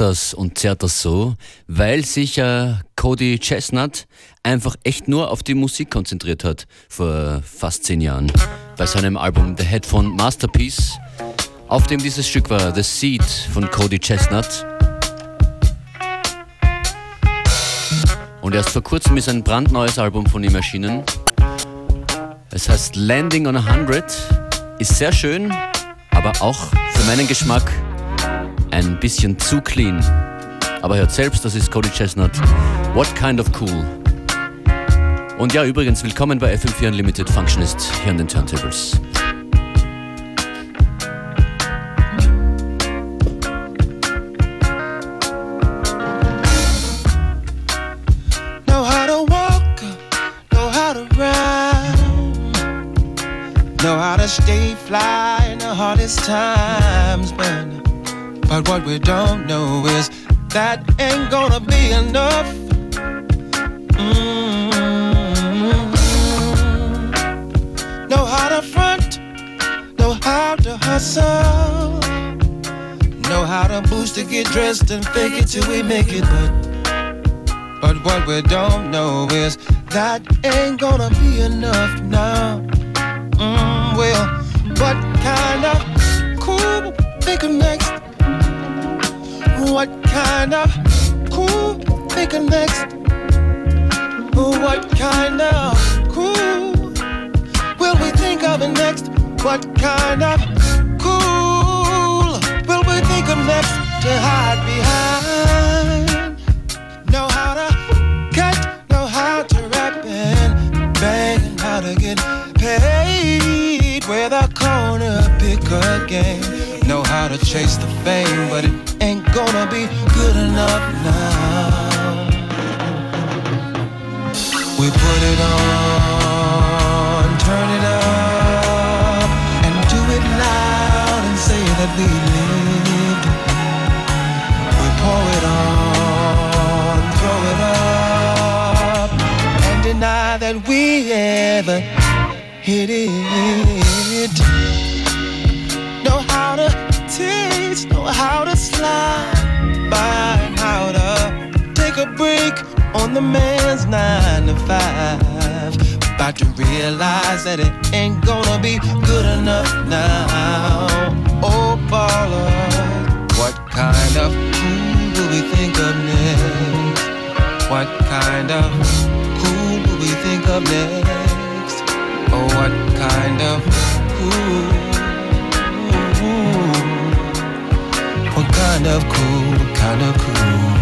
das und zerrt das so, weil sich äh, Cody Chestnut einfach echt nur auf die Musik konzentriert hat vor fast zehn Jahren. Bei seinem Album The Headphone Masterpiece, auf dem dieses Stück war, The Seed von Cody Chestnut. Und erst vor kurzem ist ein brandneues Album von ihm erschienen. Es heißt Landing on a Hundred, ist sehr schön, aber auch für meinen Geschmack ein bisschen zu clean. Aber hört selbst, das ist Cody ChesnuTT. What kind of cool? Und ja, übrigens, willkommen bei FM4 Unlimited Functionist hier an den Turntables. Know how to stay fly in the hardest times, but but what we don't know is that ain't gonna be enough. Mm-hmm. Know how to front, know how to hustle, know how to boost to get dressed and fake it till we make it. But, but what we don't know is that ain't gonna be enough now. Mm, well, what kind of cool think of next? What kind of cool think of next? What kind of cool will we think of next? What kind of cool will we think of next to hide behind? Know how to cut, know how to rap and bang, how to get paid with a corner picker game how to chase the fame, but it ain't gonna be good enough now. We put it on, turn it up, and do it loud and say that we lived. We pour it on, throw it up, and deny that we ever hit it. just know how to slide by, how to take a break on the man's nine to five. About to realize that it ain't gonna be good enough now. Oh, baller, what kind of cool do we think of next? What kind of cool do we think of next? Oh, what kind of cool? Kind of cool? Kind of cool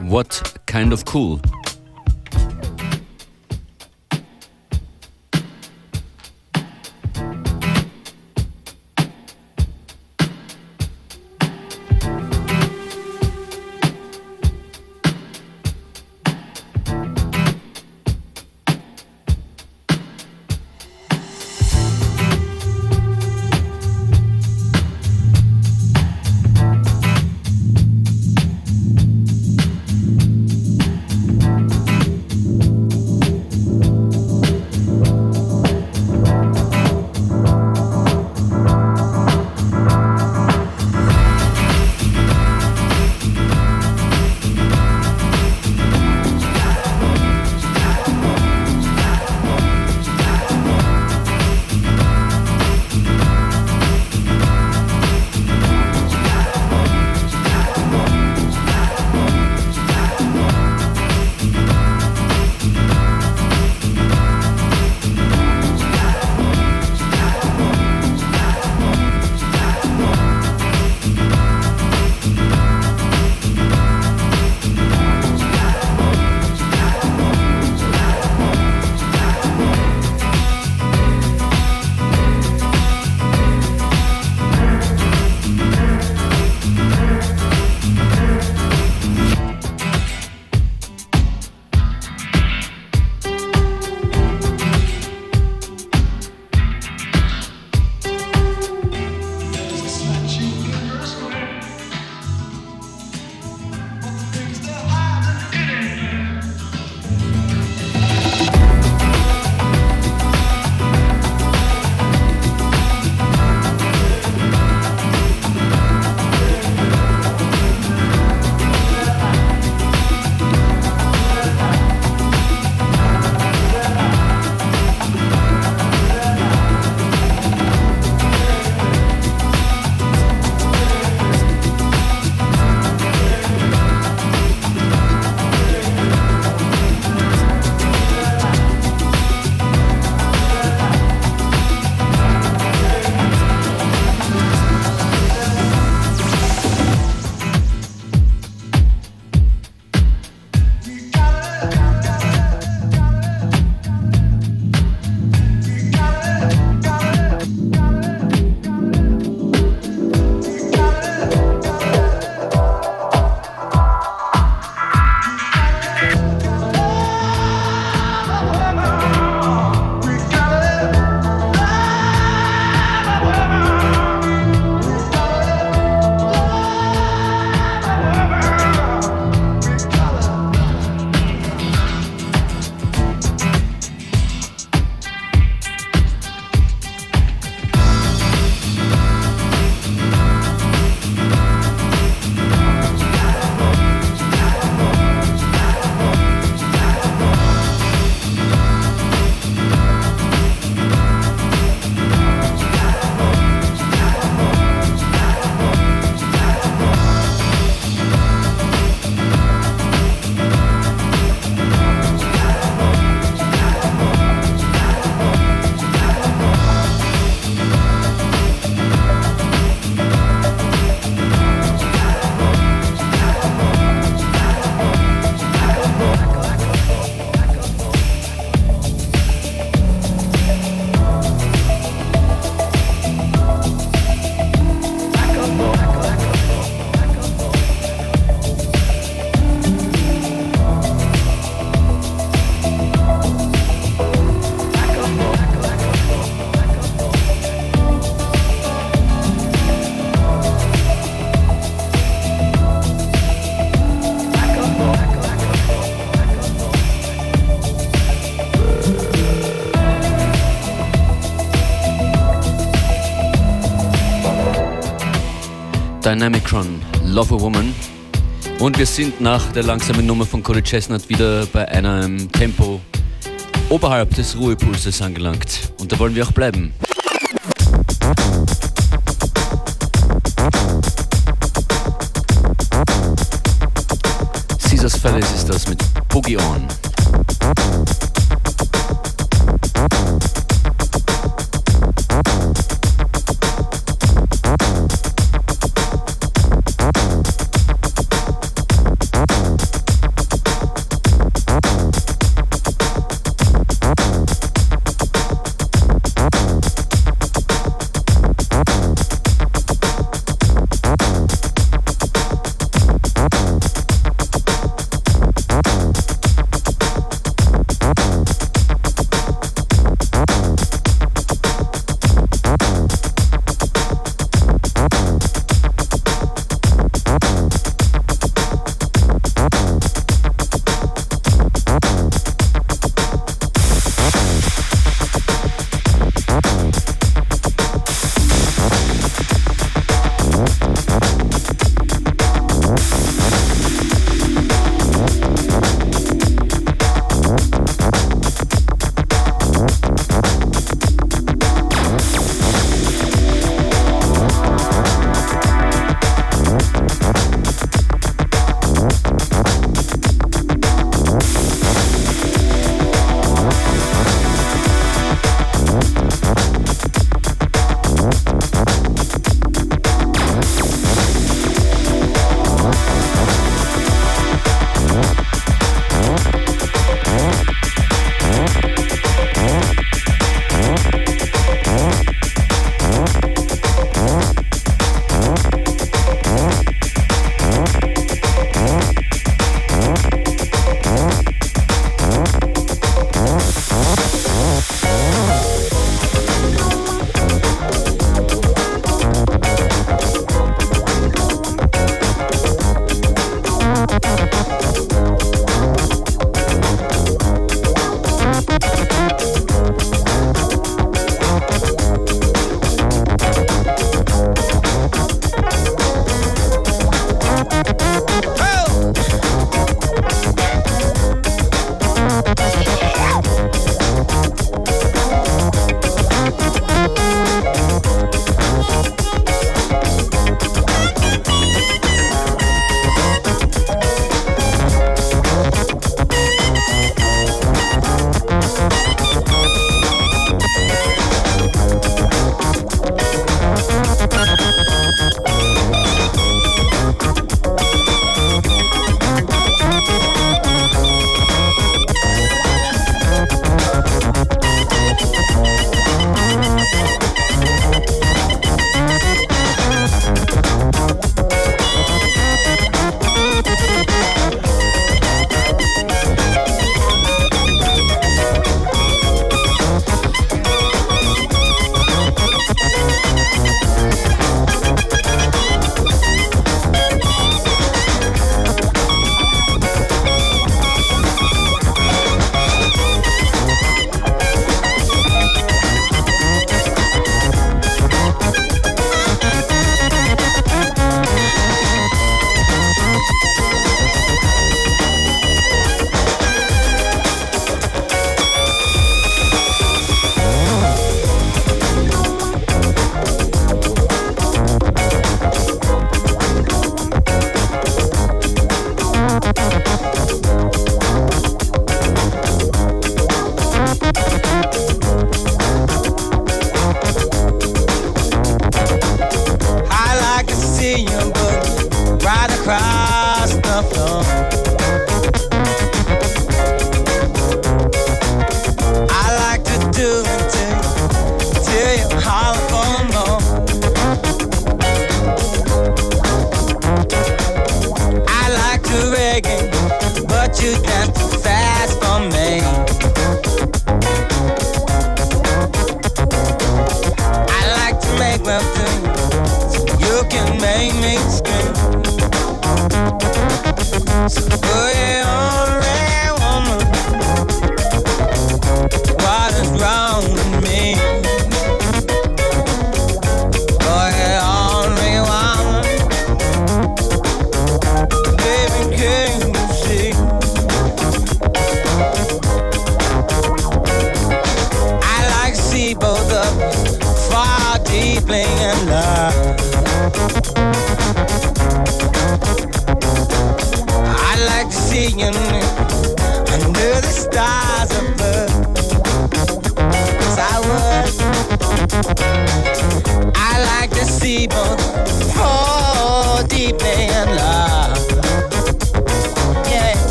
What Kind of Cool? Dynamicron, Love a Woman. Und wir sind nach der langsamen Nummer von Cody Chestnut wieder bei einem Tempo oberhalb des Ruhepulses angelangt. Und da wollen wir auch bleiben. Caesars Palace ist das mit Boogie On.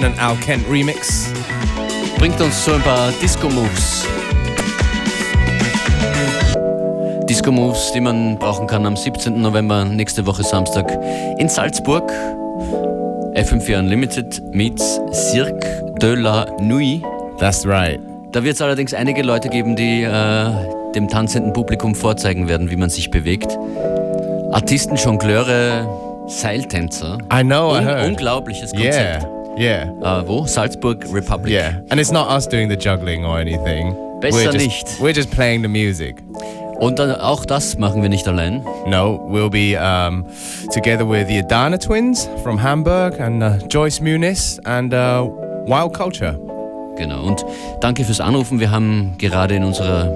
In an Al Kent remix. Bringt uns so ein paar Disco-Moves. Disco-Moves, die man brauchen kann am 17. November, nächste Woche Samstag in Salzburg. FM4 Unlimited meets Cirque de la Nuit. That's right. Da wird es allerdings einige Leute geben, die äh, dem tanzenden Publikum vorzeigen werden, wie man sich bewegt. Artisten, Jongleure, Seiltänzer. I know, I Un heard. Unglaubliches Konzept. Yeah, yeah. Äh, wo? Salzburg Republic. Yeah, and it's not us doing the juggling or anything. Besser we're just, nicht. We're just playing the music. Und dann, auch das machen wir nicht allein. No, we'll be um, together with the Adana twins from Hamburg and uh, Joyce Muniz and uh, Wild Culture. Genau. Und danke fürs Anrufen. Wir haben gerade in unserer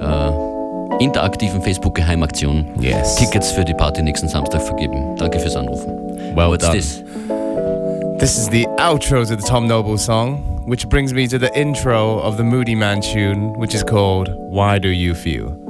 äh, interaktiven Facebook-Geheimaktion Yes. Tickets für die Party nächsten Samstag vergeben. Danke fürs Anrufen. Well What's done. this? This is the outro to the Tom Noble song, which brings me to the intro of the Moodymann tune, which is called Why Do You Feel?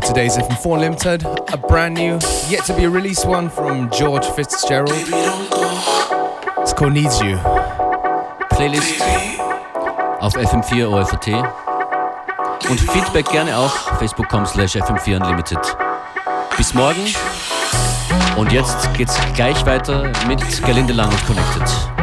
For today's FM4 Unlimited, a brand new, yet to be released one from George Fitzgerald. It's called Needs You. Playlist auf FM4 OFAT. Und Feedback gerne auch facebook.com slash FM4 Unlimited. Bis morgen. Und jetzt geht's gleich weiter mit Galinde Lang und Connected.